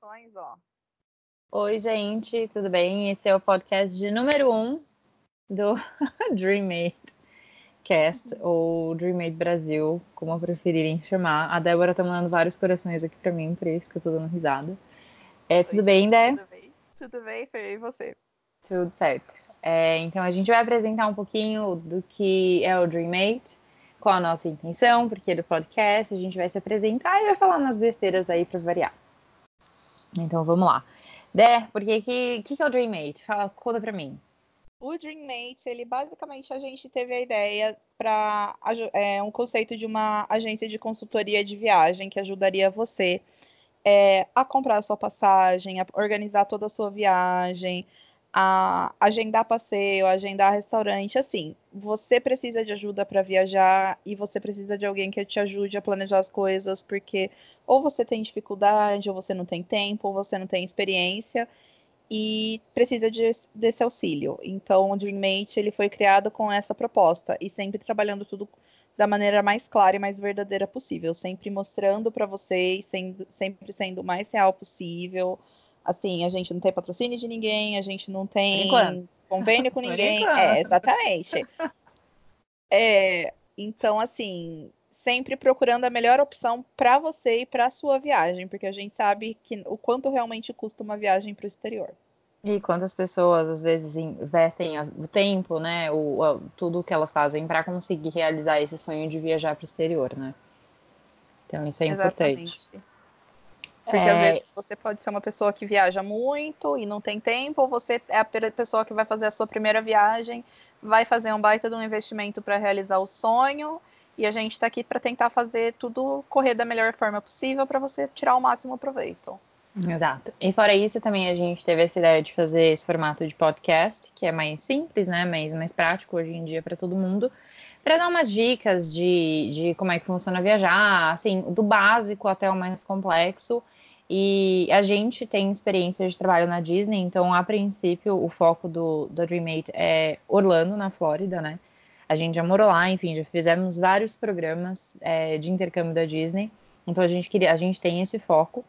gravações, ó. Oi, gente, tudo bem? Esse é o podcast de número um do Dreammate Cast, ou Dreammate Brasil, como preferirem chamar. A Débora tá mandando vários corações aqui pra mim, por isso que eu tô dando risada. É, tudo Oi, bem, gente, Dé? Tudo bem? Tudo bem, Fer? E você? Tudo certo. É, então a gente vai apresentar um pouquinho do que é o Dreammate, qual a nossa intenção, porque do podcast a gente vai se apresentar e vai falar umas besteiras aí para variar. Então vamos lá. Dé, porque que, que, que é o Dreammate? Fala, conta pra mim. O Dreammate, ele basicamente a gente teve a ideia para é, um conceito de uma agência de consultoria de viagem que ajudaria você é, a comprar a sua passagem, a organizar toda a sua viagem, a agendar passeio, agendar restaurante, assim, você precisa de ajuda para viajar e você precisa de alguém que te ajude a planejar as coisas, porque ou você tem dificuldade, ou você não tem tempo, ou você não tem experiência e precisa de, desse auxílio. Então, o Dreammate ele foi criado com essa proposta e sempre trabalhando tudo da maneira mais clara e mais verdadeira possível, sempre mostrando para vocês, sendo, sempre sendo o mais real possível Assim, a gente não tem patrocínio de ninguém, a gente não tem convênio com ninguém. É, exatamente. é, então, assim, sempre procurando a melhor opção para você e para a sua viagem, porque a gente sabe que o quanto realmente custa uma viagem para o exterior. E quantas pessoas às vezes investem o tempo, né, o, o tudo que elas fazem para conseguir realizar esse sonho de viajar para o exterior, né? Então isso é Exatamente. importante. Porque é... às vezes você pode ser uma pessoa que viaja muito e não tem tempo, ou você é a pessoa que vai fazer a sua primeira viagem, vai fazer um baita de um investimento para realizar o sonho, e a gente está aqui para tentar fazer tudo correr da melhor forma possível para você tirar o máximo proveito. Exato. E fora isso, também a gente teve essa ideia de fazer esse formato de podcast, que é mais simples, né? Mais, mais prático hoje em dia para todo mundo, para dar umas dicas de, de como é que funciona viajar, assim, do básico até o mais complexo. E a gente tem experiência de trabalho na Disney, então a princípio o foco do, do Dreammate é Orlando, na Flórida, né? A gente já morou lá, enfim, já fizemos vários programas é, de intercâmbio da Disney. Então a gente queria, a gente tem esse foco.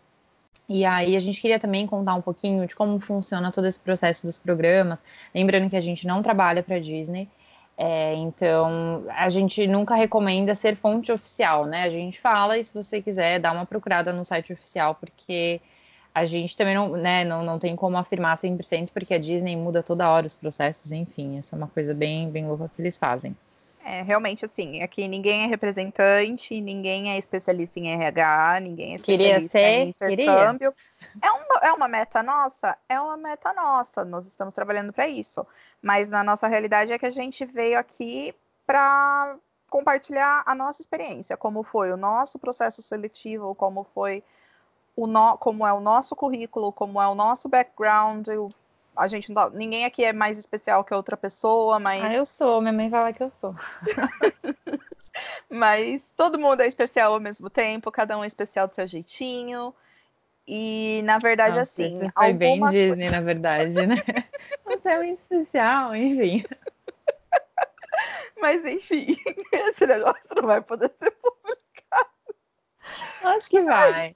E aí a gente queria também contar um pouquinho de como funciona todo esse processo dos programas. Lembrando que a gente não trabalha para Disney, é, então, a gente nunca recomenda ser fonte oficial, né? A gente fala e se você quiser, dá uma procurada no site oficial, porque a gente também não, né, não, não tem como afirmar 100%, porque a Disney muda toda hora os processos, enfim, isso é uma coisa bem, bem louca que eles fazem. É, realmente, assim, aqui ninguém é representante, ninguém é especialista em RH, ninguém é especialista queria ser, em intercâmbio. Queria. É, uma, é uma meta nossa? É uma meta nossa, nós estamos trabalhando para isso. Mas na nossa realidade é que a gente veio aqui para compartilhar a nossa experiência, como foi o nosso processo seletivo, como foi o no, como é o nosso currículo, como é o nosso background. A gente não, ninguém aqui é mais especial que outra pessoa, mas Ah, eu sou, minha mãe fala que eu sou. mas todo mundo é especial ao mesmo tempo, cada um é especial do seu jeitinho. E na verdade Nossa, assim, foi bem alguma Disney, coisa- na verdade, né? Você é muito especial, enfim. Mas enfim, esse negócio não vai poder ser Acho que vai.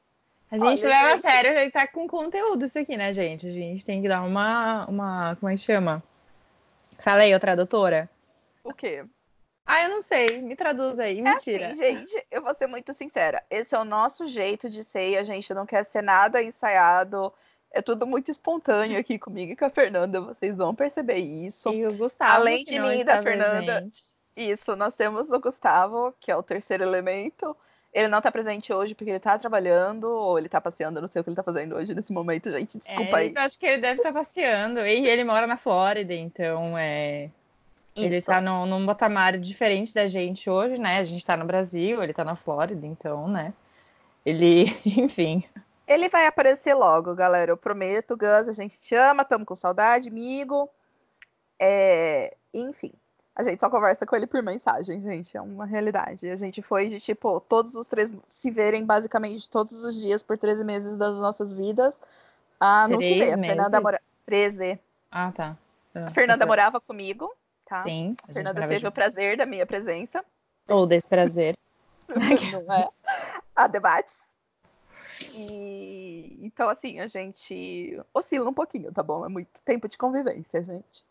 A gente Olha, leva a gente. sério, a gente tá com conteúdo isso aqui, né, gente? A gente tem que dar uma, uma. Como é que chama? Fala aí, ô tradutora. o quê? Ah, eu não sei. Me traduz aí. É Mentira. assim, gente, eu vou ser muito sincera. Esse é o nosso jeito de ser e a gente não quer ser nada ensaiado. É tudo muito espontâneo aqui comigo e com a Fernanda. Vocês vão perceber isso. E o Gustavo. Além de mim e da Fernanda. presente. Isso, nós temos o Gustavo, que é o terceiro elemento. Ele não tá presente hoje porque ele tá trabalhando ou ele tá passeando, eu não sei o que ele tá fazendo hoje nesse momento, gente. Desculpa É, aí. Eu acho que ele deve estar passeando. E ele mora na Flórida, então é. Ele Isso. tá no, num patamar diferente da gente hoje, né? A gente tá no Brasil, ele tá na Flórida, então, né? Ele, enfim. Ele vai aparecer logo, galera. Eu prometo, Gus, a gente te ama, tamo com saudade, amigo. É, Enfim, a gente só conversa com ele por mensagem, gente. É uma realidade. A gente foi de, tipo, todos os três se verem basicamente todos os dias por 13 meses das nossas vidas. Ah, não se vê. A Fernanda meses? mora... 13. Ah, tá. A Fernanda morava comigo, tá? Sim. A Fernanda teve o prazer da minha presença. Ou desse prazer. Não é? Há debates. E então, assim, a gente oscila um pouquinho, tá bom? É muito tempo de convivência, gente.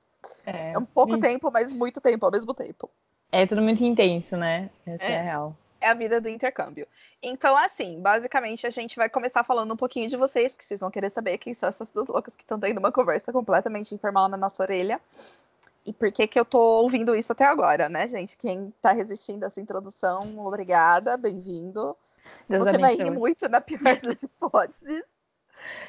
É, é um pouco tempo, mas muito tempo ao mesmo tempo. É tudo muito intenso, né? Essa é, é a real. É a vida do intercâmbio. Então, assim, basicamente a gente vai começar falando um pouquinho de vocês, porque vocês vão querer saber quem são essas duas loucas que estão tendo uma conversa completamente informal na nossa orelha. E por que que eu tô ouvindo isso até agora, né, gente? Quem tá resistindo a essa introdução, obrigada, bem-vindo. Você vai rir muito na pior das hipóteses.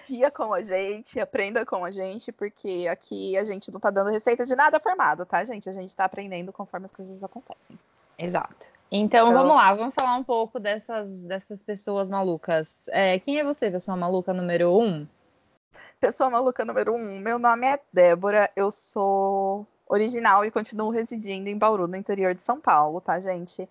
Ria com a gente, aprenda com a gente, porque aqui a gente não tá dando receita de nada formado, tá, gente? A gente tá aprendendo conforme as coisas acontecem. Exato. Então, então vamos lá, vamos falar um pouco dessas, dessas pessoas malucas. É, quem é você, pessoa maluca número um? Pessoa maluca número um, meu nome é Débora, eu sou original e continuo residindo em Bauru, no interior de São Paulo, tá, gente?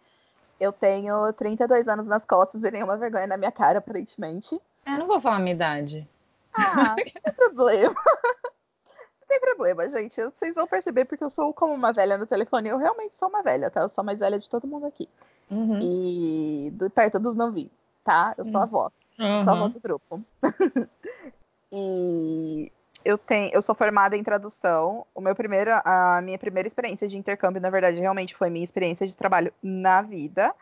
Eu tenho 32 anos nas costas e nenhuma vergonha na minha cara, aparentemente. Eu não vou falar a minha idade. Ah, não tem problema. não tem problema, gente. Vocês vão perceber porque eu sou como uma velha no telefone. Eu realmente sou uma velha, tá? Eu sou a mais velha de todo mundo aqui. Uhum. E do, perto dos novinhos, tá? Eu sou a avó. Uhum. Sou a avó do grupo. e eu tenho, eu sou formada em tradução. O meu primeiro, a minha primeira experiência de intercâmbio, na verdade, realmente foi minha experiência de trabalho na vida,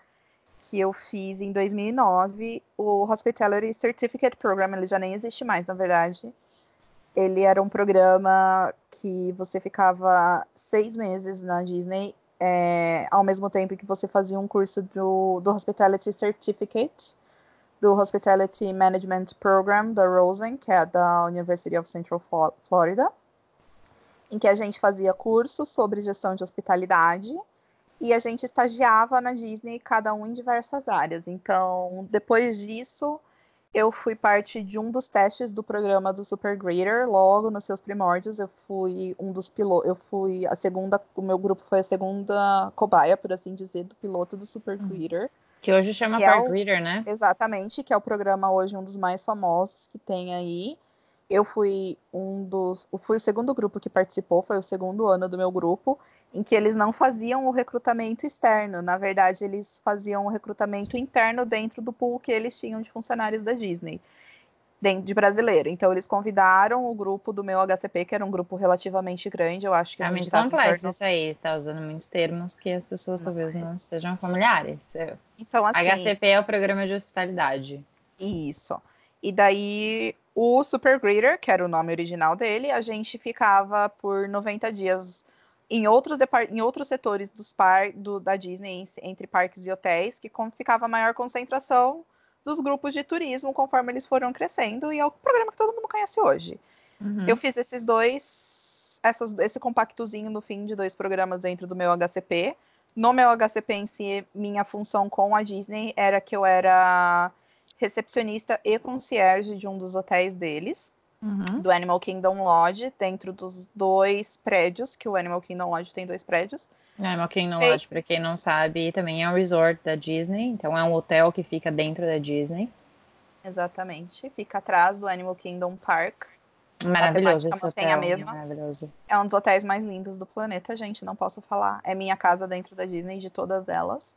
que eu fiz em 2009. O Hospitality Certificate Program, ele já nem existe mais, na verdade. Ele era um programa que você ficava seis meses na Disney, é, ao mesmo tempo que você fazia um curso do, do Hospitality Certificate do Hospitality Management Program da Rosen, que é da University of Central Florida, em que a gente fazia cursos sobre gestão de hospitalidade e a gente estagiava na Disney, cada um em diversas áreas. Então, depois disso, eu fui parte de um dos testes do programa do Super Grader, logo nos seus primórdios. Eu fui um dos pilotos, eu fui a segunda, o meu grupo foi a segunda cobaia, por assim dizer, do piloto do Super hum. Grader. Que hoje chama que Park é o, Reader, né? Exatamente, que é o programa hoje um dos mais famosos que tem aí. Eu fui um dos. Fui o segundo grupo que participou, foi o segundo ano do meu grupo, em que eles não faziam o recrutamento externo. Na verdade, eles faziam o recrutamento interno dentro do pool que eles tinham de funcionários da Disney de brasileiro. Então eles convidaram o grupo do meu HCP, que era um grupo relativamente grande, eu acho que é muito complexo isso aí, está usando muitos termos que as pessoas não talvez é. não sejam familiares. Então assim, HCP é o programa de hospitalidade. Isso. E daí o Super Greeter, que era o nome original dele, a gente ficava por 90 dias em outros, em outros setores dos par, do, da Disney, entre parques e hotéis, que ficava maior concentração dos grupos de turismo conforme eles foram crescendo, e é o programa que todo mundo conhece hoje. Uhum. Eu fiz esses dois, essas, esse compactozinho no fim de dois programas dentro do meu HCP. No meu HCP em si, minha função com a Disney era que eu era recepcionista e concierge de um dos hotéis deles, uhum. do Animal Kingdom Lodge, dentro dos dois prédios, que o Animal Kingdom Lodge tem dois prédios. Animal Kingdom Lodge, para quem não sabe, também é um resort da Disney, então é um hotel que fica dentro da Disney. Exatamente, fica atrás do Animal Kingdom Park. Maravilhoso esse hotel, a mesma. Maravilhoso. É um dos hotéis mais lindos do planeta, gente, não posso falar. É minha casa dentro da Disney, de todas elas.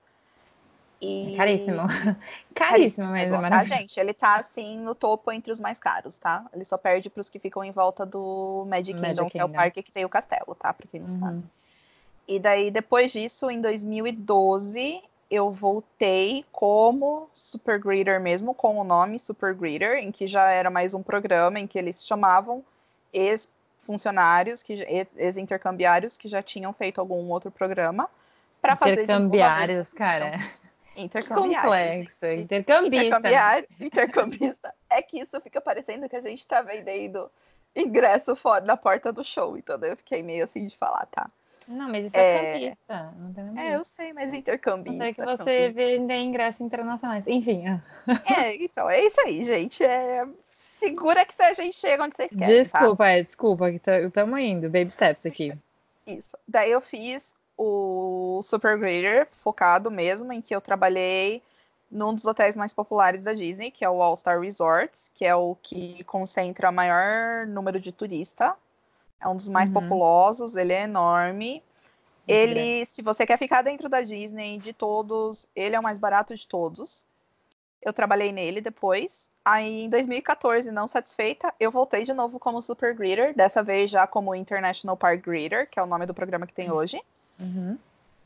E... É caríssimo. caríssimo mesmo, tá, gente? Ele tá, assim, no topo entre os mais caros, tá? Ele só perde para os que ficam em volta do Magic Kingdom, Magic que é o parque que tem o castelo, tá? Pra quem não uhum. sabe. E daí, depois disso, em 2012, eu voltei como Super Greeter mesmo, com o nome Super Greeter, em que já era mais um programa em que eles chamavam ex-funcionários, ex-intercambiários que já tinham feito algum outro programa para fazer intercambiários, cara. Intercambiários. Complexo, intercambista. Intercambista. É que isso fica parecendo que a gente tá vendendo ingresso fora da porta do show, então eu fiquei meio assim de falar, tá? Não, mas isso é, é cambista. Não tem é, eu sei, mas intercambista. Sei que você vende ingressos internacionais. Enfim. É, então, é isso aí, gente. É... Segura que a gente chega onde vocês querem. Desculpa, tá? é, desculpa, que estamos indo. Baby steps aqui. Isso. Daí eu fiz o Super Grader, focado mesmo, em que eu trabalhei num dos hotéis mais populares da Disney, que é o All Star Resorts, que é o que concentra o maior número de turistas é um dos mais uhum. populosos, ele é enorme. Ele, se você quer ficar dentro da Disney, de todos, ele é o mais barato de todos. Eu trabalhei nele depois. Aí, em 2014, não satisfeita, eu voltei de novo como Super Greeter, dessa vez já como International Park Greeter, que é o nome do programa que tem hoje. Uhum.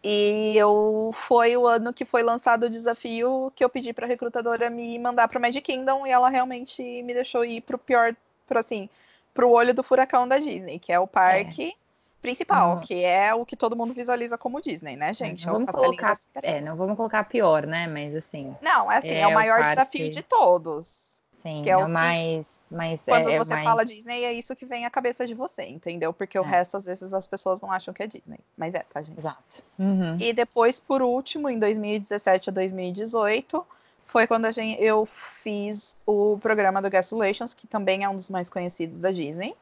E eu foi o ano que foi lançado o desafio que eu pedi para a recrutadora me mandar para o Magic Kingdom e ela realmente me deixou ir pro pior, pro assim, pro olho do furacão da Disney, que é o parque é principal, uhum. que é o que todo mundo visualiza como Disney, né, gente? Não, é vamos colocar, é, não vamos colocar pior, né? Mas assim. Não, é assim, é, é o maior o parque... desafio de todos. Sim, que é, é o mais, mais. Quando é, você mais... fala Disney, é isso que vem à cabeça de você, entendeu? Porque o é. resto, às vezes, as pessoas não acham que é Disney. Mas é, tá, gente? Exato. Uhum. E depois, por último, em 2017 a 2018, foi quando gente, eu fiz o programa do Gasulations, que também é um dos mais conhecidos da Disney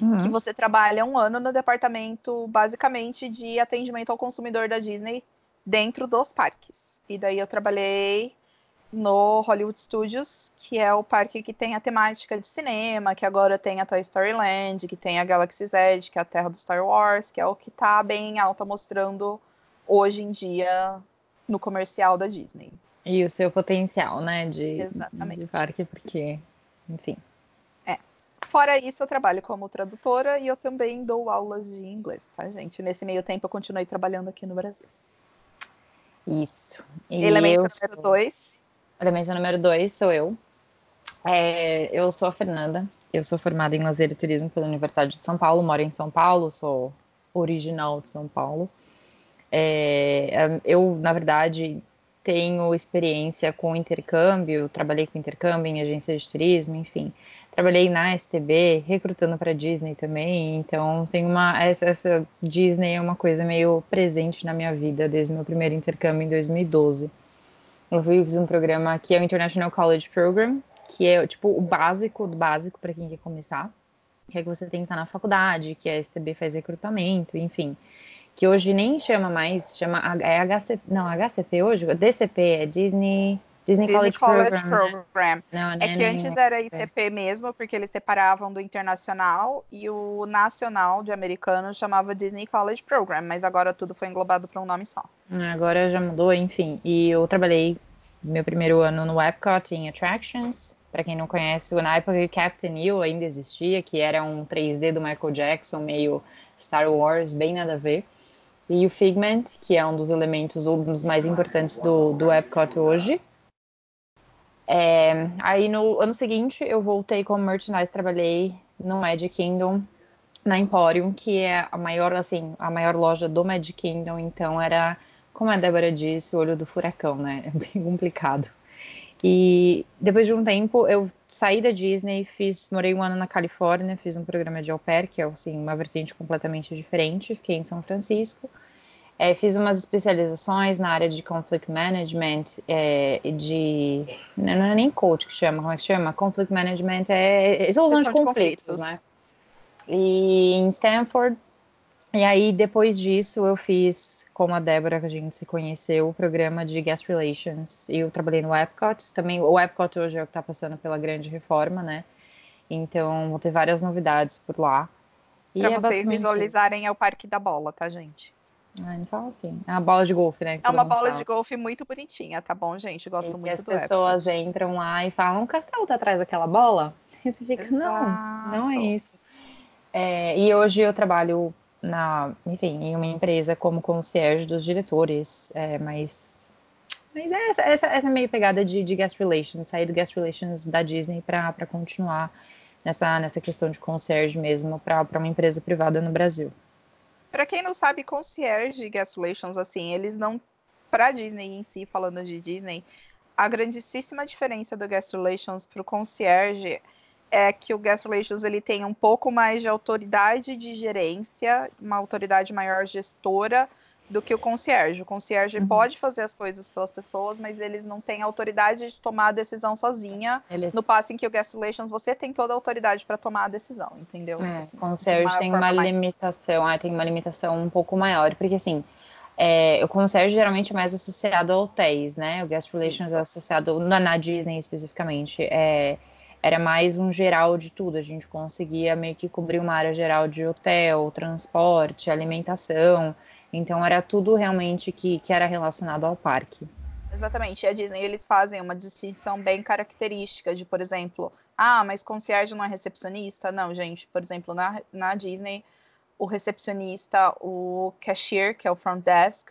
uhum. que você trabalha um ano no departamento, basicamente, de atendimento ao consumidor da Disney dentro dos parques. E daí eu trabalhei no Hollywood Studios, que é o parque que tem a temática de cinema, que agora tem a Toy Story Land, que tem a Galaxy's Edge, que é a terra do Star Wars, que é o que está bem alta mostrando hoje em dia no comercial da Disney. E o seu potencial, né, de, Exatamente. de parque, porque, enfim. Fora isso, eu trabalho como tradutora e eu também dou aulas de inglês, tá, gente? Nesse meio tempo, eu continuei trabalhando aqui no Brasil. Isso. E Elemento número dois. Elemento número dois sou eu. É, eu sou a Fernanda. Eu sou formada em lazer e turismo pela Universidade de São Paulo. Moro em São Paulo. Sou original de São Paulo. É, eu, na verdade, tenho experiência com intercâmbio. Trabalhei com intercâmbio em agência de turismo, enfim trabalhei na STB, recrutando para Disney também, então tem uma essa, essa, Disney é uma coisa meio presente na minha vida desde o meu primeiro intercâmbio em 2012. Eu fiz um programa que é o International College Program, que é tipo o básico do básico para quem quer começar, que é que você tem que estar na faculdade, que a STB faz recrutamento, enfim. Que hoje nem chama mais, chama é HCP, não, HCP hoje, DCP é Disney Disney, Disney College, College Program. Program. Não, é que antes era ICP mesmo, porque eles separavam do internacional e o nacional de americano chamava Disney College Program, mas agora tudo foi englobado para um nome só. Agora já mudou, enfim. E eu trabalhei meu primeiro ano no Epcot em Attractions. Para quem não conhece, na época o Captain EO ainda existia, que era um 3D do Michael Jackson, meio Star Wars, bem nada a ver. E o Figment, que é um dos elementos, um dos mais importantes do, do Epcot hoje. É, aí no ano seguinte eu voltei como merchandise, trabalhei no Magic Kingdom, na Emporium, que é a maior, assim, a maior loja do Magic Kingdom, então era, como a Débora disse, o olho do furacão, né? É bem complicado. E depois de um tempo eu saí da Disney, fiz, morei um ano na Califórnia, fiz um programa de au pair, que é assim, uma vertente completamente diferente, fiquei em São Francisco. É, fiz umas especializações na área de conflict management, é, de. Não é nem coach que chama, como é que chama? Conflict management é, resolução de conflitos, né? E em Stanford. E aí, depois disso, eu fiz, como a Débora, que a gente se conheceu, o programa de Guest Relations. E eu trabalhei no Epcot. Também, o Epcot hoje é o que está passando pela grande reforma, né? Então, vou ter várias novidades por lá. Para é vocês visualizarem, é o Parque da Bola, tá, gente? Ah, não fala assim. É uma bola de golfe, né? É uma bola fala. de golfe muito bonitinha, tá bom, gente? Gosto e muito as do as pessoas época. entram lá e falam, o castelo tá atrás daquela bola? E você fica, Exato. não, não é isso. É, e hoje eu trabalho na, enfim, em uma empresa como concierge dos diretores, é, mas, mas é essa, essa, essa meio pegada de, de guest relations, sair do guest relations da Disney para continuar nessa, nessa questão de concierge mesmo para uma empresa privada no Brasil. Para quem não sabe, concierge e guest relations, assim, eles não. Para Disney em si, falando de Disney, a grandíssima diferença do guest relations para o concierge é que o guest relations ele tem um pouco mais de autoridade de gerência, uma autoridade maior gestora do que o concierge. O concierge uhum. pode fazer as coisas pelas pessoas, mas eles não têm autoridade de tomar a decisão sozinha. Ele... No passo em que o guest relations você tem toda a autoridade para tomar a decisão, entendeu? É, assim, concierge tem uma mais... limitação, ah, tem uma limitação um pouco maior, porque assim, é, o concierge geralmente é mais associado a hotéis, né? O guest relations Isso. é associado na, na Disney especificamente. É, era mais um geral de tudo. A gente conseguia meio que cobrir uma área geral de hotel, transporte, alimentação. Então era tudo realmente que, que era relacionado ao parque. Exatamente. E a Disney, eles fazem uma distinção bem característica de, por exemplo, ah, mas concierge não é recepcionista? Não, gente. Por exemplo, na, na Disney, o recepcionista, o cashier, que é o front desk,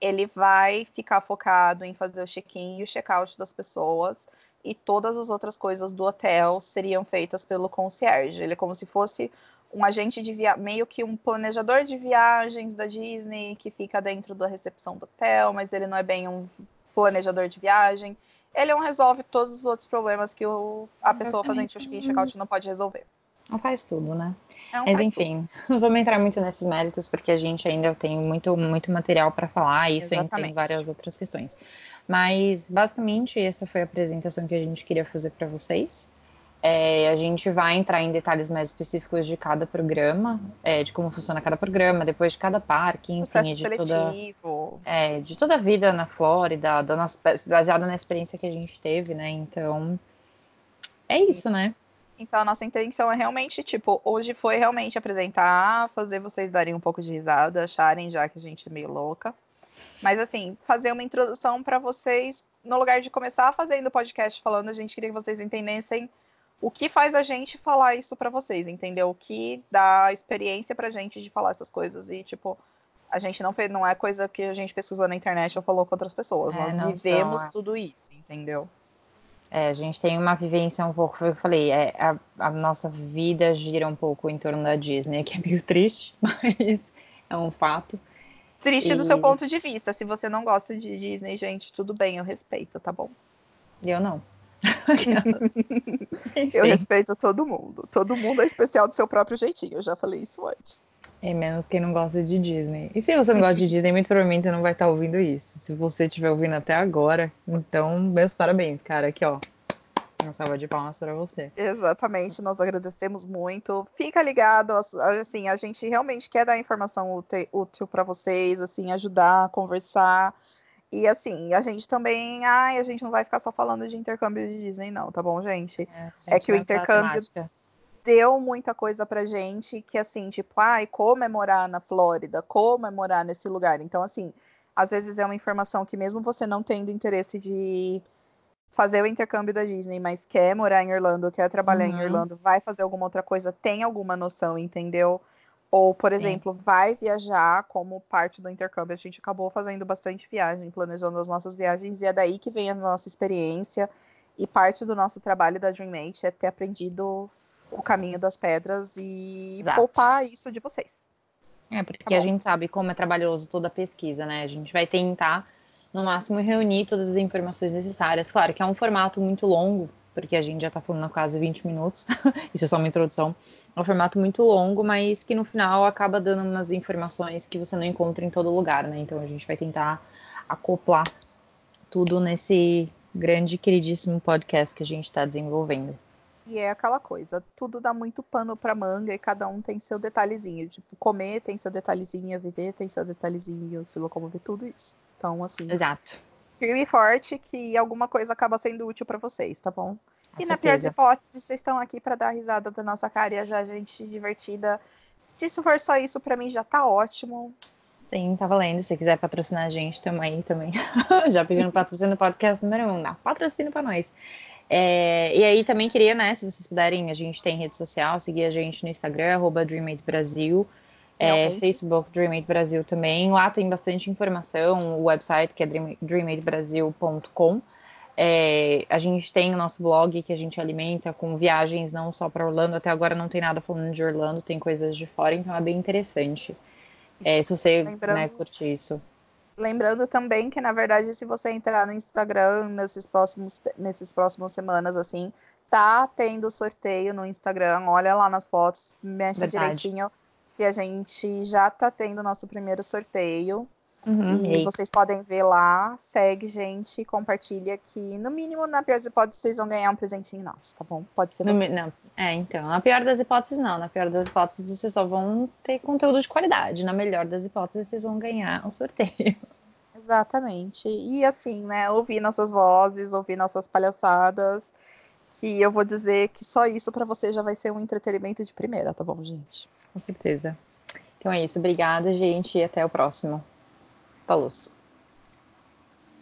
ele vai ficar focado em fazer o check-in e o check-out das pessoas e todas as outras coisas do hotel seriam feitas pelo concierge. Ele é como se fosse um agente de viagem, meio que um planejador de viagens da Disney que fica dentro da recepção do hotel, mas ele não é bem um planejador de viagem. Ele não resolve todos os outros problemas que o, a pessoa fazendo check-in e check-out não pode resolver. Não faz tudo, né? Não Mas enfim, tudo. não vamos entrar muito nesses méritos, porque a gente ainda tem muito, muito material para falar, isso ainda tem várias outras questões. Mas, basicamente, essa foi a apresentação que a gente queria fazer para vocês. É, a gente vai entrar em detalhes mais específicos de cada programa, é, de como funciona cada programa, depois de cada parque, enfim, de toda, é, de toda a vida na Flórida, da nossa, baseado na experiência que a gente teve, né? Então, é isso, né? Então, a nossa intenção é realmente, tipo, hoje foi realmente apresentar, fazer vocês darem um pouco de risada, acharem já que a gente é meio louca. Mas, assim, fazer uma introdução para vocês, no lugar de começar fazendo o podcast falando, a gente queria que vocês entendessem o que faz a gente falar isso para vocês, entendeu? O que dá experiência pra gente de falar essas coisas. E, tipo, a gente não fez, não é coisa que a gente pesquisou na internet ou falou com outras pessoas. É, Nós vivemos são, é. tudo isso, entendeu? É, a gente tem uma vivência um pouco, eu falei, é, a, a, nossa vida gira um pouco em torno da Disney, que é meio triste, mas é um fato. Triste e... do seu ponto de vista. Se você não gosta de Disney, gente, tudo bem, eu respeito, tá bom? Eu não. eu respeito todo mundo. Todo mundo é especial do seu próprio jeitinho. Eu já falei isso antes. É menos quem não gosta de Disney. E se você não gosta de Disney, muito provavelmente você não vai estar ouvindo isso. Se você estiver ouvindo até agora, então, meus parabéns, cara. Aqui, ó. Uma salva de palmas para você. Exatamente, nós agradecemos muito. Fica ligado, assim, a gente realmente quer dar informação útil para vocês, assim, ajudar, conversar. E assim, a gente também, ai, a gente não vai ficar só falando de intercâmbio de Disney, não, tá bom, gente? É, gente é que o intercâmbio deu muita coisa pra gente que, assim, tipo, ai, comemorar na Flórida, comemorar nesse lugar. Então, assim, às vezes é uma informação que, mesmo você não tendo interesse de fazer o intercâmbio da Disney, mas quer morar em Orlando, quer trabalhar uhum. em Orlando, vai fazer alguma outra coisa, tem alguma noção, entendeu? Ou, por Sim. exemplo, vai viajar como parte do intercâmbio. A gente acabou fazendo bastante viagem, planejando as nossas viagens, e é daí que vem a nossa experiência. E parte do nosso trabalho da Dreammate é ter aprendido o caminho das pedras e Exato. poupar isso de vocês. É, porque tá a gente sabe como é trabalhoso toda a pesquisa, né? A gente vai tentar, no máximo, reunir todas as informações necessárias. Claro que é um formato muito longo, porque a gente já está falando há quase 20 minutos, isso é só uma introdução. É um formato muito longo, mas que no final acaba dando umas informações que você não encontra em todo lugar, né? Então a gente vai tentar acoplar tudo nesse grande, queridíssimo podcast que a gente está desenvolvendo. E é aquela coisa, tudo dá muito pano para manga e cada um tem seu detalhezinho. Tipo, comer tem seu detalhezinho, viver tem seu detalhezinho, se locomover, tudo isso. Então, assim. Exato. Firme e forte que alguma coisa acaba sendo útil para vocês, tá bom? Com e certeza. na pior das hipóteses, vocês estão aqui para dar risada da nossa cara e já gente divertida. Se isso for só isso, para mim já tá ótimo. Sim, tá valendo. Se quiser patrocinar a gente, tamo aí também. já pedindo patrocínio no podcast número um. Dá patrocínio pra nós. É, e aí também queria, né, se vocês puderem, a gente tem rede social, seguir a gente no Instagram, arroba Brasil, é, Facebook Dreamate Brasil também. Lá tem bastante informação, o website que é dreamatebrasil.com. É, a gente tem o nosso blog que a gente alimenta com viagens não só para Orlando, até agora não tem nada falando de Orlando, tem coisas de fora, então é bem interessante. É, se você né, curtir isso. Lembrando também que, na verdade, se você entrar no Instagram nesses próximos, nesses próximos semanas, assim, tá tendo sorteio no Instagram. Olha lá nas fotos, mexe verdade. direitinho. Que a gente já tá tendo nosso primeiro sorteio. Uhum, e, vocês podem ver lá, segue, gente, compartilha que, no mínimo, na pior das hipóteses, vocês vão ganhar um presentinho nosso, tá bom? Pode ser. No, não, é, então, na pior das hipóteses, não. Na pior das hipóteses, vocês só vão ter conteúdo de qualidade. Na melhor das hipóteses, vocês vão ganhar um sorteio. Exatamente. E assim, né, ouvir nossas vozes, ouvir nossas palhaçadas, que eu vou dizer que só isso para você já vai ser um entretenimento de primeira, tá bom, gente? Com certeza. Então é isso. Obrigada, gente, e até o próximo. Falou.